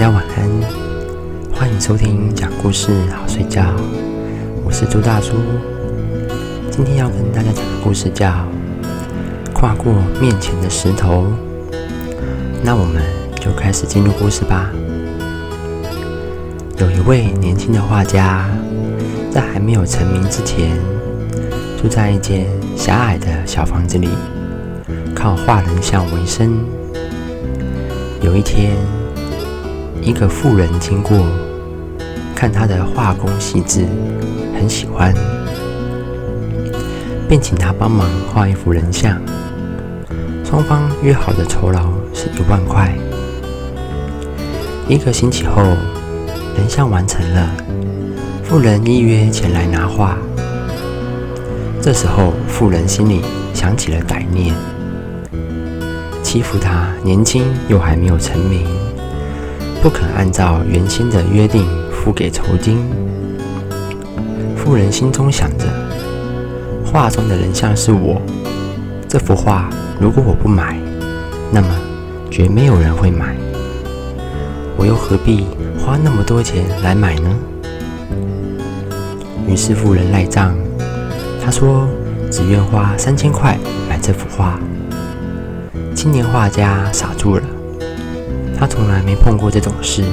家晚安，欢迎收听讲故事好睡觉。我是朱大叔，今天要跟大家讲的故事叫《跨过面前的石头》。那我们就开始进入故事吧。有一位年轻的画家，在还没有成名之前，住在一间狭隘的小房子里，靠画人像为生。有一天，一个妇人经过，看他的画工细致，很喜欢，便请他帮忙画一幅人像。双方约好的酬劳是一万块。一个星期后，人像完成了，妇人依约前来拿画。这时候，妇人心里想起了歹念。欺负他年轻又还没有成名，不肯按照原先的约定付给酬金。妇人心中想着：画中的人像是我，这幅画如果我不买，那么绝没有人会买。我又何必花那么多钱来买呢？于是妇人赖账，他说只愿花三千块买这幅画。青年画家傻住了，他从来没碰过这种事，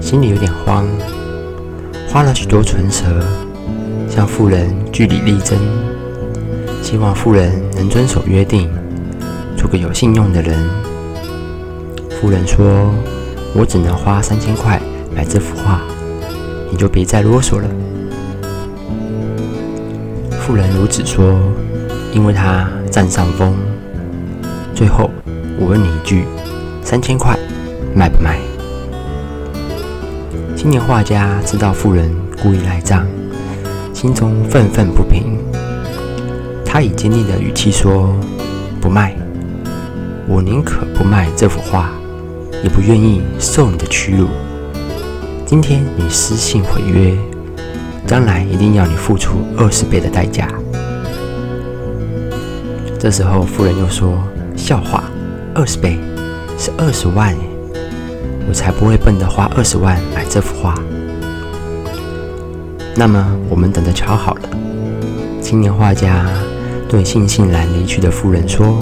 心里有点慌，花了许多唇舌，向妇人据理力争，希望妇人能遵守约定，做个有信用的人。妇人说：“我只能花三千块买这幅画，你就别再啰嗦了。”妇人如此说，因为他占上风。最后，我问你一句：三千块卖不卖？青年画家知道富人故意赖账，心中愤愤不平。他以坚定的语气说：“不卖，我宁可不卖这幅画，也不愿意受你的屈辱。今天你失信毁约，将来一定要你付出二十倍的代价。”这时候，富人又说。笑话，二十倍是二十万！我才不会笨的花二十万买这幅画。那么，我们等着瞧好了。青年画家对悻悻然离去的妇人说：“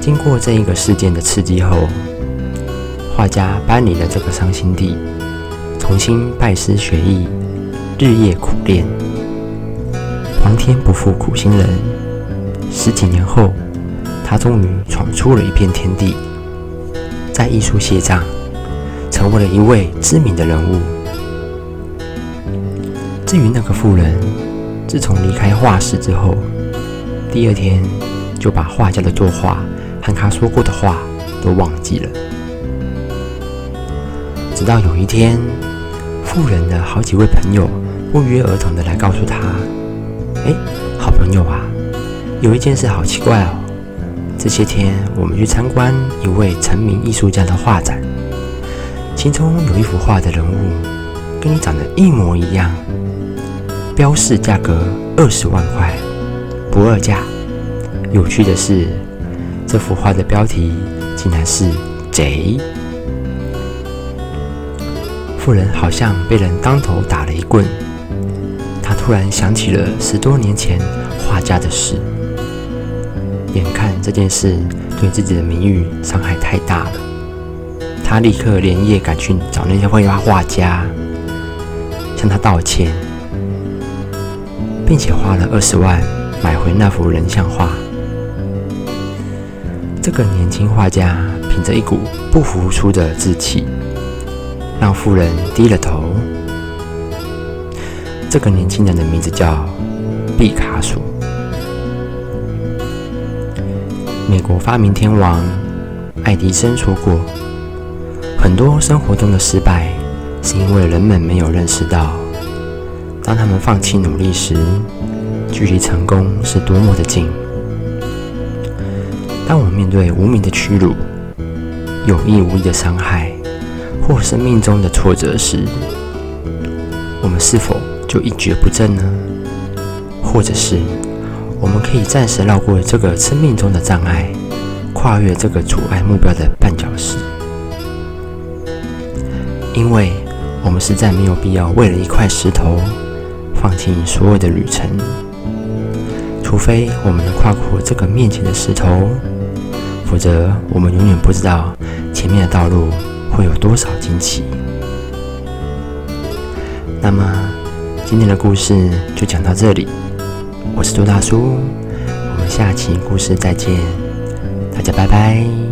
经过这一个事件的刺激后，画家搬离了这个伤心地，重新拜师学艺，日夜苦练。皇天不负苦心人。”十几年后，他终于闯出了一片天地，在艺术界上成为了一位知名的人物。至于那个妇人，自从离开画室之后，第二天就把画家的作画和他说过的话都忘记了。直到有一天，妇人的好几位朋友不约而同的来告诉他：“哎，好朋友啊！”有一件事好奇怪哦，这些天我们去参观一位成名艺术家的画展，其中有一幅画的人物跟你长得一模一样，标示价格二十万块，不二价。有趣的是，这幅画的标题竟然是“贼”。富人好像被人当头打了一棍，他突然想起了十多年前画家的事。眼看这件事对自己的名誉伤害太大了，他立刻连夜赶去找那些绘画画家，向他道歉，并且花了二十万买回那幅人像画。这个年轻画家凭着一股不服输的志气，让富人低了头。这个年轻人的名字叫毕卡索。美国发明天王爱迪生说过：“很多生活中的失败，是因为人们没有认识到，当他们放弃努力时，距离成功是多么的近。当我们面对无名的屈辱、有意无意的伤害或生命中的挫折时，我们是否就一蹶不振呢？或者是？”我们可以暂时绕过这个生命中的障碍，跨越这个阻碍目标的绊脚石，因为我们实在没有必要为了一块石头放弃所有的旅程，除非我们能跨过这个面前的石头，否则我们永远不知道前面的道路会有多少惊奇。那么，今天的故事就讲到这里。我是周大叔，我们下期故事再见，大家拜拜。